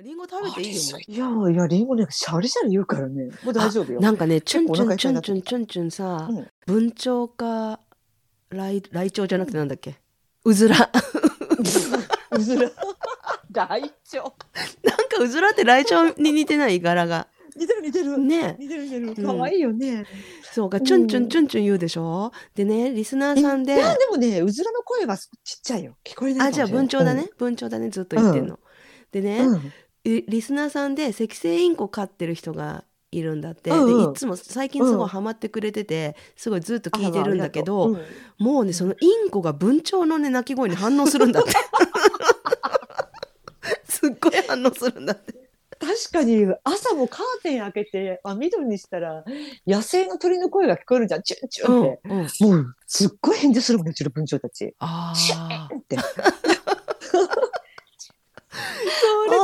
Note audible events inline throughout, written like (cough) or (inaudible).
リンゴ食べていいよ。いやいや、リンゴね、シャリシャリ言うからね。もう大丈夫よ。なんかね、チュンチュンチュンチュンチュンチュンさ、うん文鳥か、ライ、チョウじゃなくてなんだっけ？うずら。(laughs) うずら。大腸。なんかうずらってライチョウに似てない柄が。似てる似てる。ね似てる似てる。うん可愛いよね。そうか、チュンチュンチュンチュン言うでしょ？でね、リスナーさんでい、や、でもね、うずらの声がちっちゃいよ。聞こえないあ、じゃあ文鳥だね。。文鳥だね、ずっと言ってんの。でね、うん。うんリリスナーさんで赤星インコ飼ってる人がいるんだって、うんうん。でいつも最近すごいハマってくれてて、すごいずっと聞いてるんだけど、う。もうねそのインコが文鳥のね鳴き声に反応するんだって。(laughs) すっごい反応するんだって。確かに朝もカーテン開けてあ緑にしたら野生の鳥の声が聞こえるじゃん。チュンチュンって、うんうん。もうすっごい返事するもんねうちの文鳥たち。あシュンって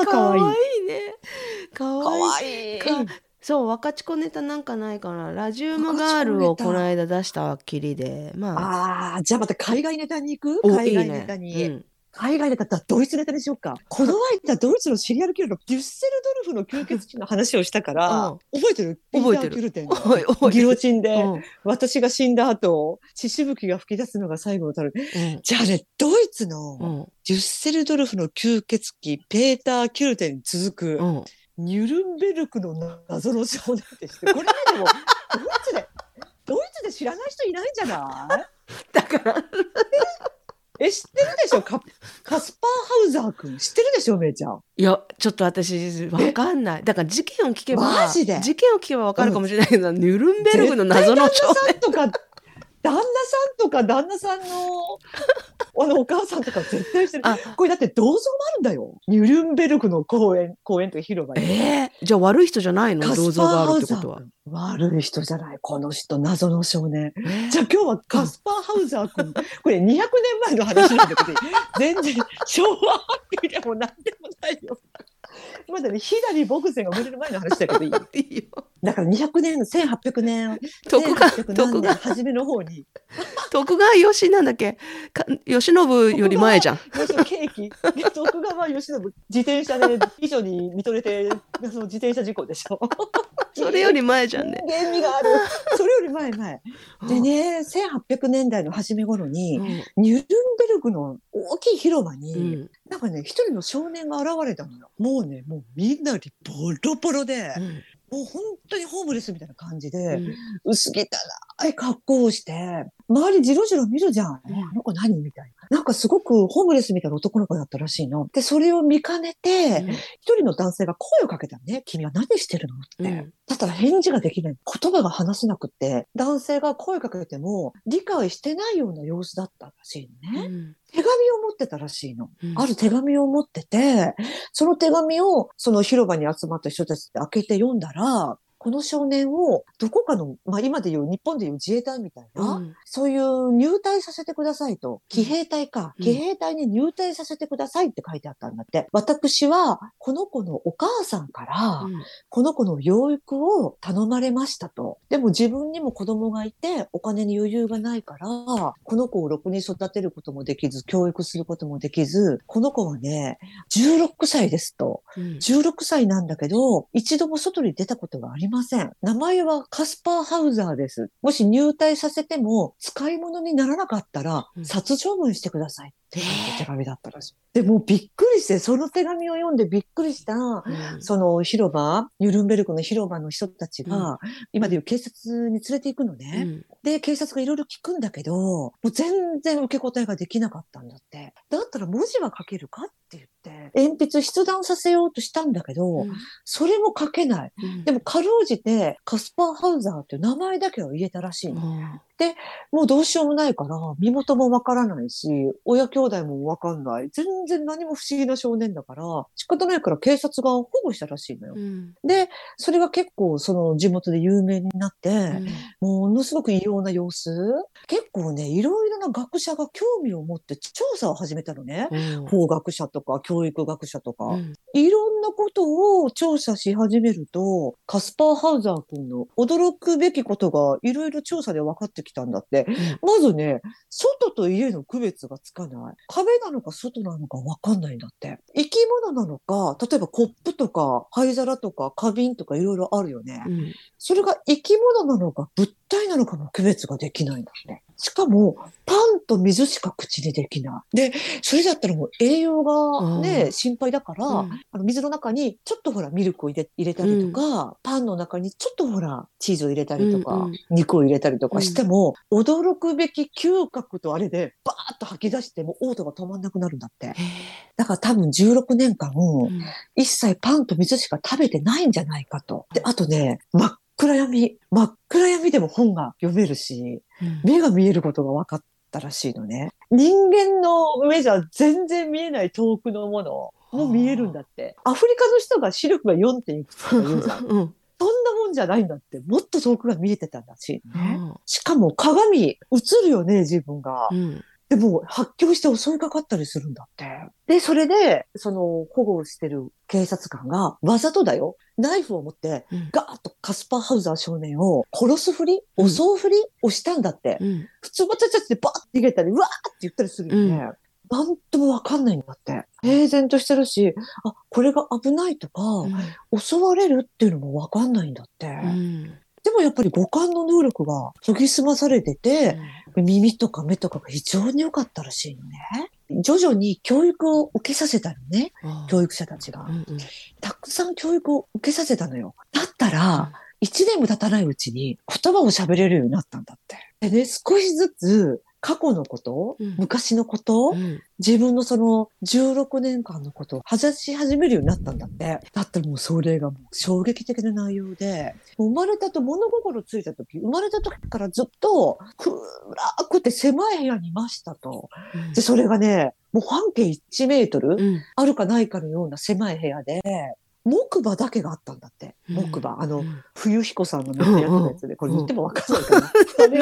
それかわいい。ね。かわい。い。そう若ち子ネタなんかないかなラジウムガールをこの間出したきりでまあ。ああじゃあまた海外ネタに行く？お海外いいね。ネタに。うん海外だったらドイツネタにしようか。(laughs) この間ドイツのシリアルキラーのデュッセルドルフの吸血鬼の話をしたから、覚えてる？覚えてる。ギロチンで、うん。私が死んだ後、血しぶきが吹き出すのが最後のたる。うん。じゃあね、ドイツのうん。デュッセルドルフの吸血鬼、ペーター・キュルテンに続く、うん。ニュルンベルクの謎の少年って知って、これねでも、ドイツで、ドイツで知らない人いないんじゃない？(laughs) だから (laughs) え、知ってるでしょ？カカスパーハウザー君。知ってるでしょめいちゃん？いやちょっと私わかんない。だから事件を聞けばマジで？事件を聞けばわかるかもしれないけど、ニュルンベルグの謎の少年とか、旦那さんとか旦那さんの、(laughs) あのお母さんとか絶対してる。あこれだって銅像もあるんだよ。ニュルンベルクの公園、公園という広場に。えー、じゃあ悪い人じゃないの？カ銅像があるってことは。悪い人じゃない。この人、謎の少年。えーじゃあ今日はカスパーハウザー君。(laughs) これ200年前の話なんだけど、全然昭和ハッピーでもなんでもないよ。(laughs) まだね、ヒラリー・ボグセンが生まれる前の話だけどいいいいよだから200年、1800年、(laughs) 徳川1800徳川初めの方に、(laughs) 徳川吉なんだっけ？か慶喜より前じゃん。ケーキ、で徳川慶喜、自転車で美女に見とれて、その自転車事故でしょ。(laughs) それより前じゃんね。人間味がある。それより前前。でね、1800年代の初め頃に、うんニュルンベルグの大きい広場に、うんなんかね、一人の少年が現れたのよ。もうね、もうみんなにボロボロで、うんもう本当にホームレスみたいな感じで、うん。薄汚い格好をして、周りじろじろ見るじゃん。うんあの子何みたいな。なんかすごくホームレスみたいな男の子だったらしいの。で、それを見かねて、一人の男性が声をかけたのね。君は何してるのって。うんだったら返事ができない。言葉が話せなくって、男性が声かけても理解してないような様子だったらしいのね。うん手紙を持ってたらしいの。うんある手紙を持ってて、その手紙をその広場に集まった人たちで開けて読んだら、この少年をどこかの、まあ今でいう、日本でいう自衛隊みたいな、うんそういう入隊させてくださいと。騎兵隊か。うん騎兵隊に入隊させてくださいって書いてあったんだって。私は、この子のお母さんから、この子の養育を頼まれましたと。でも自分にも子供がいて、お金に余裕がないから、この子をろくに育てることもできず、教育することもできず、この子はね、16歳ですと。うん16歳なんだけど、一度も外に出たことがありません。名前はカスパーハウザーです。もし入隊させても、使い物にならなかったらう、ん殺処分してくださいって手紙だったらしい。でもうびっくりして、その手紙を読んでびっくりした、うんその広場、ニュルンベルクの広場の人たちが、今でいう警察に連れて行くのね。うんで、警察がいろいろ聞くんだけど、もう全然受け答えができなかったんだって。だったら文字は書けるかって言って、鉛筆筆談させようとしたんだけど、うんそれも書けない。うんでも、かろうじて、カスパーハウザーっていう名前だけは言えたらしいの。うんもうどうしようもないから、身元もわからないし、親兄弟もわかんない。全然何も不思議な少年だから、仕方ないから警察が保護したらしいのよ。うんで、それが結構その地元で有名になって、うんものすごく異様な様子。結構ね、いろいろな学者が興味を持って調査を始めたのね。うん法学者とか教教育学者とか、うんいろんなことを調査し始めると、カスパー・ハウザー君の驚くべきことがいろいろ調査で分かってきたんだって。まずね、外と家の区別がつかない。壁なのか外なのか分かんないんだって。生き物なのか、例えばコップとか灰皿とか花瓶とかいろいろあるよね。うんそれが生き物なのか物体なのかも区別ができないんだって。しかも、パンと水しか口にできない。で、それだったらもう栄養がうね、ん。心配だから、うん。あの水の中にちょっとほらミルクを入れ入れたりとか、パンの中にちょっとほらチーズを入れたりとか、うんうん。肉を入れたりとかしても、驚くべき嗅覚とあれでバーッと吐き出しても嘔吐が止まんなくなるんだって。へだから多分16年間、一切パンと水しか食べてないんじゃないかと。で、あとね、真っ暗闇。真っ暗闇でも本が読めるし、うん目が見えることが分かったらしいのね。人間の目じゃ全然見えない遠くのものも見えるんだって。アフリカの人が視力が 4. いくつとか言うじゃん。(laughs) うんそんなもんじゃないんだって。もっと遠くが見えてたらしいのね。うんしかも鏡、映るよね、自分が。うんでも、発狂して襲いかかったりするんだって。で、それで、その、保護をしてる警察官が、わざとだよ、ナイフを持って、うんガーッとカスパーハウザー少年を殺すふり、うん襲うふりをしたんだって。うん普通、バチャチャってバーって逃げたり、うわーって言ったりするよね。なんともわかんないんだって。平然としてるし、あ、これが危ないとか、襲われるっていうのもわかんないんだって。うんでもやっぱり五感の能力が研ぎ澄まされてて、耳とか目とかが非常に良かったらしいのね。徐々に教育を受けさせたのね、教育者たちがう。んうんたくさん教育を受けさせたのよ。だったら、一年も経たないうちに言葉を喋れるようになったんだって。でね、少しずつ過去のこと、うん。昔のこと、うん。自分のその16年間のことを話し始めるようになったんだって。だってもうそれがもう衝撃的な内容で、生まれたと物心ついた時、生まれた時からずっと暗くて狭い部屋にいましたと。うん。で、それがね、もう半径1メートルうん。あるかないかのような狭い部屋で、木馬だけがあったんだって。木馬。あの、うん冬彦さんのめっちゃやつで、これ言ってもわかんな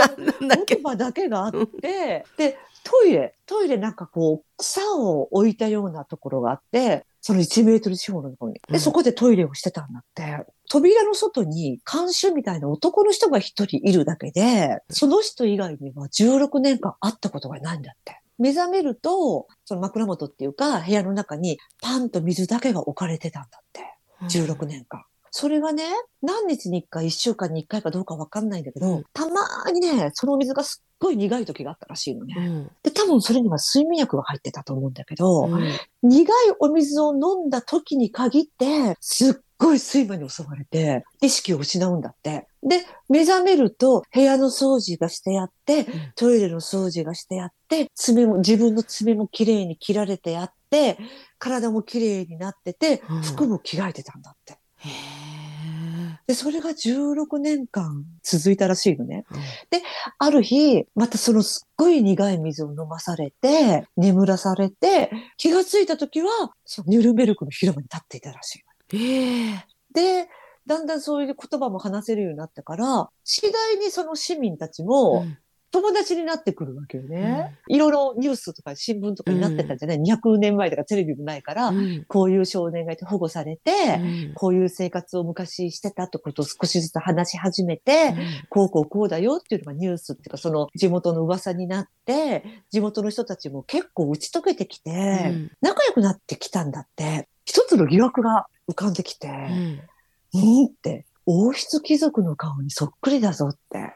いか木馬だけがあって、で、トイレ、トイレなんかこう、草を置いたようなところがあって、その1メートル四方のところに。で、うんそこでトイレをしてたんだって。扉の外に監修みたいな男の人が一人いるだけで、その人以外には16年間会ったことがないんだって。目覚めると、その枕元っていうか、部屋の中にパンと水だけが置かれてたんだって。16年間。それがね、何日に1回、1週間に1回かどうかわかんないんだけど、うんたまーにね、そのお水がすっごい苦い時があったらしいのね。うんで、多分それには睡眠薬が入ってたと思うんだけど、うん苦いお水を飲んだ時に限って、すっごい睡魔に襲われて、意識を失うんだって。で、目覚めると、部屋の掃除がしてやって、トイレの掃除がしてやって、爪も、自分の爪もきれいに切られてやって、体もきれいになっててうん、服も着替えてたんだって。へーで、それが16年間続いたらしいのね。うんある日、またそのすっごい苦い水を飲まされて、眠らされて、気がついた時は、ニュルンベルクの広場に立っていたらしいの。ええで、だんだんそういう言葉も話せるようになったから、次第にその市民たちもうん。友達になってくるわけよね。いろいろニュースとか新聞とかになってたんじゃない、?200 年前とかテレビもないから、うん。こういう少年がいて保護されて、うん。こういう生活を昔してたってことを少しずつ話し始めて、こうこうこうだよっていうのがニュースっていうか、その地元の噂になって、地元の人たちも結構打ち解けてきて、うん。仲良くなってきたんだって、一つの疑惑が浮かんできて、うんうんって、王室貴族の顔にそっくりだぞって。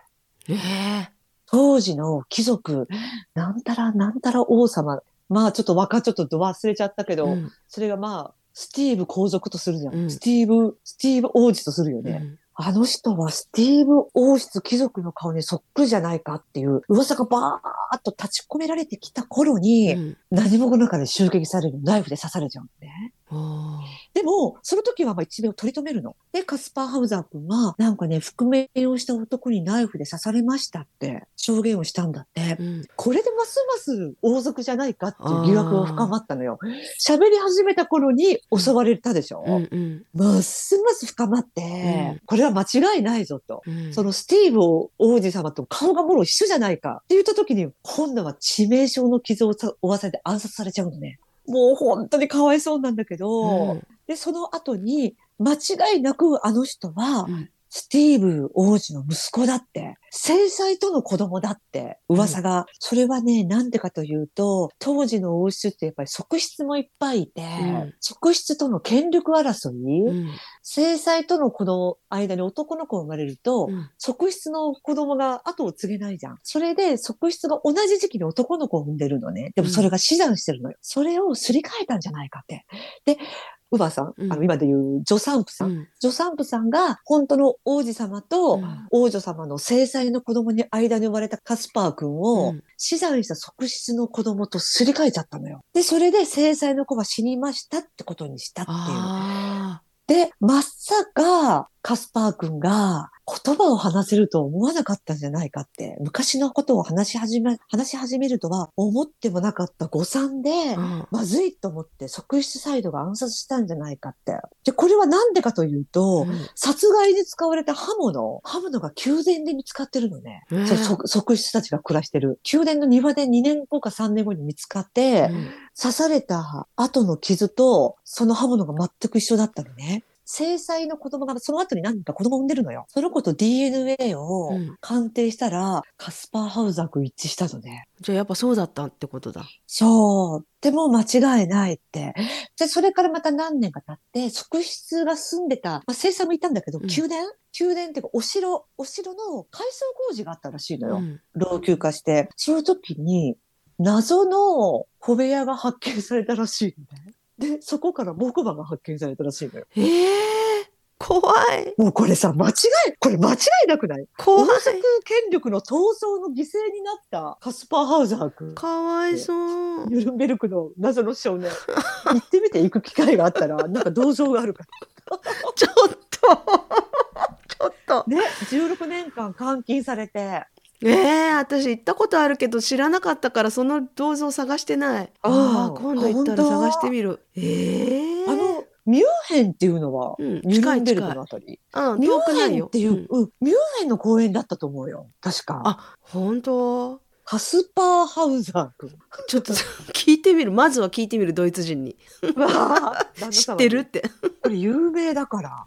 ええ当時の貴族、なんたらなんたら王様。まあちょっと若ちょっと忘れちゃったけど、うんそれがまあ、スティーブ皇族とするじゃん。うんスティーブ、スティーブ王子とするよね。あの人はスティーブ王室貴族の顔にそっくりじゃないかっていう噂がバーッと立ち込められてきた頃に、うん何もの中で襲撃される。ナイフで刺されちゃうんね。でも、その時はまあ一命を取り留めるの。で、カスパー・ハウザー君は、なんかね、覆面をした男にナイフで刺されましたって証言をしたんだって。うんこれでますます王族じゃないかっていう疑惑が深まったのよ。喋り始めた頃に襲われたでしょ、うんうんますます深まって、うんこれは間違いないぞと。うんそのスティーブ王子様と顔がもろ一緒じゃないかって言った時に、今度は致命傷の傷を負わされて暗殺されちゃうのね。もう本当にかわいそうなんだけど、うん。で、その後に、間違いなくあの人は、うんスティーブ王子の息子だって、正妻との子供だって噂が、それはね、なんでかというと、当時の王室ってやっぱり側室もいっぱいいて、ん側室との権力争い、うん正妻との子の間に男の子が生まれると、うん側室の子供が後を継げないじゃん。それで側室が同じ時期に男の子を産んでるのね。でもそれが死産してるのよ。それをすり替えたんじゃないかって。で、ウバさん、うん。あの今で言う助産婦さん、うん。助産婦さんが本当の王子様とうん。王女様の正妻の子供に間に生まれたカスパー君を、うん。死産した側室の子供とすり替えちゃったのよ。で、それで正妻の子が死にましたってことにしたっていう。あで、まさか、カスパー君が言葉を話せると思わなかったんじゃないかって、昔のことを話し始め、話し始めるとは思ってもなかった誤算で、ーうんまずいと思って側室サイドが暗殺したんじゃないかって。で、これはなんでかというと、うん殺害に使われた刃物、刃物が宮殿で見つかってるのね。へえそう側側室たちが暮らしてる。宮殿の庭で2年後か3年後に見つかって、うん刺された後の傷と、その刃物が全く一緒だったのね。正妻の子供がその後に何人か子供を産んでるのよ。その子と DNA をうん鑑定したら、カスパーハウザー君一致したのね。じゃあやっぱそうだったってことだ。そう。でも間違いないって。で、それからまた何年か経って、側室が住んでた、まあ、正妻もいたんだけど、うん宮殿？宮殿っていうか、お城、お城の改装工事があったらしいのよ。うん老朽化して。その時に、謎の小部屋が発見されたらしいのね。で、そこから木馬が発見されたらしいのよ。ええ怖いもうこれさ、間違い、これ間違いなくない？怖い権力の闘争の犠牲になったカスパーハウザー君。かわいそう。ニュルンベルクの謎の少年。(laughs) 行ってみて行く機会があったら、なんか銅像があるか (laughs) ちょっと (laughs) ちょっとら。ね、16年間監禁されて。ええ私行ったことあるけど知らなかったからその銅像探してない。ああうん今度行ったら探してみる。ええあの、ミュンヘンっていうのは、うんニュル近い近いのあたり？うんミュ遠くないよ。ンヘンっていう、んうん、ミュンヘンの公園だったと思うよ。確か。あ本当？カスパーハウザー君。ちょっと聞いてみる。まずは聞いてみるドイツ人に。知ってるって。これ有名だから。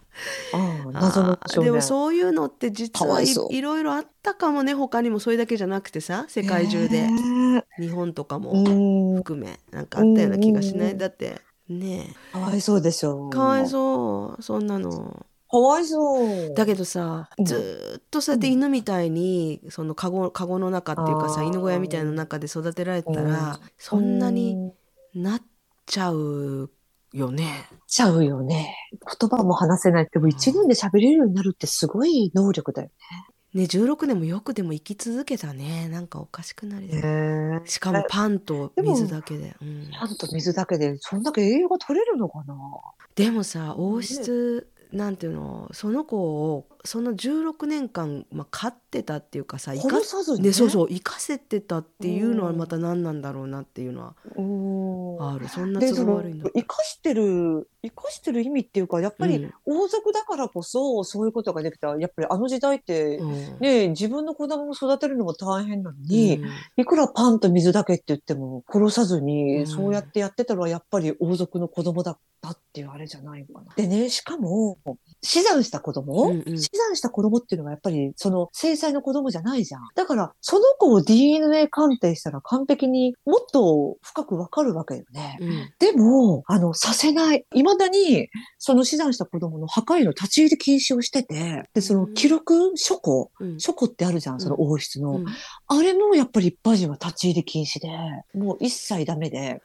あー少年。でもそういうのって実はいろいろあったかもね他にもそれだけじゃなくてさ世界中で。ね日本とかうもん。含めなんかあったような気がしなうんいだってねかわいそうでしょえかわいそうそんなの。かわいそう。だけどさうん。ずーっとそうやって犬みたいにそのカゴカゴの中っていうかさ犬小屋みたいな中で育てられたうん。らそんなにうん。なっちゃうよね。ちゃうよね。言葉も話せない。でも一年で喋れるようになるってすごい能力だよね16年もよくでも生き続けたねなんかおかしくなりそうね。しかもパンと水だけで。うんパンと水だけで、そんだけ栄養が取れるのかな？でもさ王室なんていうのその子をその16年間、まあ、飼ってたっていうかさ生か殺さずにね。ねそうそう生かせてたっていうのはまた何なんだろうなっていうのはうん。あるそんなで、都合悪いんだ。生かしてる、生かしてる意味っていうか、やっぱりうん王族だからこそ、そういうことができた。やっぱりあの時代って、うんね、自分の子供を育てるのも大変なのに、うんいくらパンと水だけって言っても殺さずに、うんそうやってやってたのはやっぱり王族の子供だったっていうあれじゃないのかな。でね、しかも、死産した子供、うんうん死産した子供っていうのはやっぱりその正妻の子供じゃないじゃん。だから、その子を DNA 鑑定したら完璧にもっと深くわかるわけよね。うんでも、あの、させない。未だに、その死産した子供の墓への立ち入り禁止をしてて、で、その記録、書庫、うん書庫ってあるじゃん、その王室の。うんあれもやっぱり一般人は立ち入り禁止で、もう一切ダメで。へ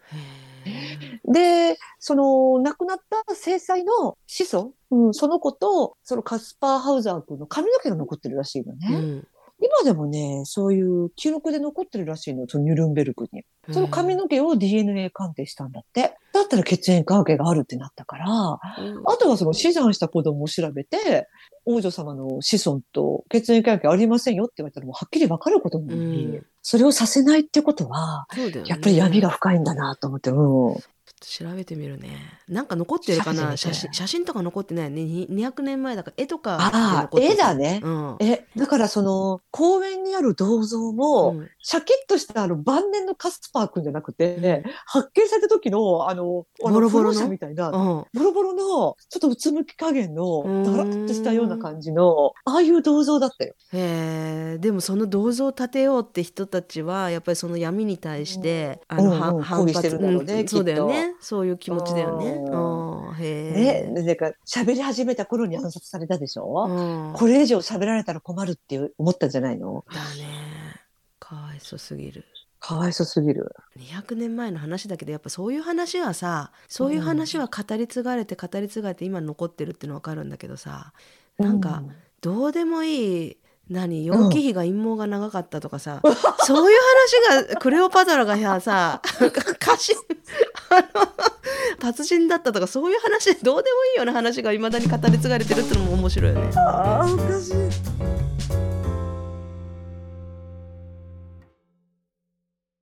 で、その亡くなった正妻の子孫、うん、その子と、そのカスパーハウザー君の髪の毛が残ってるらしいのね。ーうん今でもね、そういう記録で残ってるらしいの、そのニュルンベルクに。その髪の毛を DNA 鑑定したんだって。だったら血縁関係があるってなったから、あとはその死産した子供を調べて、王女様の子孫と血縁関係ありませんよって言われたらもうはっきりわかることなのに、うん。それをさせないってことは、ね。やっぱり闇が深いんだなと思って、うん。ちょっと調べてみるねなんか残ってるかな？写真写真。とか残ってないね。200年前だから絵とかあ絵だね、うん、えだからその公園にある銅像も、うん、シャキッとしたあの晩年のカスパー君じゃなくて、ね、うん、発見された時のあのボロボロの？みたいな、ボロボロのちょっとうつむき加減のだらっとしたような感じのああいう銅像だったよ。へえでもその銅像を建てようって人たちはやっぱりその闇に対して、あの、うんうん、反発してるんだろうね、そうだよね。そういう気持ちだよね。へえ。ね、なんか喋り始めた頃に暗殺されたでしょ、うん、これ以上喋られたら困るって思ったんじゃないの？だね。かわいそすぎる。かわいそすぎる。200年前の話だけどやっぱそういう話はさそういう話は語り継がれて語り継がれて今残ってるっての分かるんだけどさなんかどうでもいい何楊貴妃が陰謀が長かったとかさ、うん、そういう話がクレオパトラがさ歌詞あの達人だったとかそういう話どうでもいいような話がいまだに語り継がれてるってのも面白いよね。あおかしい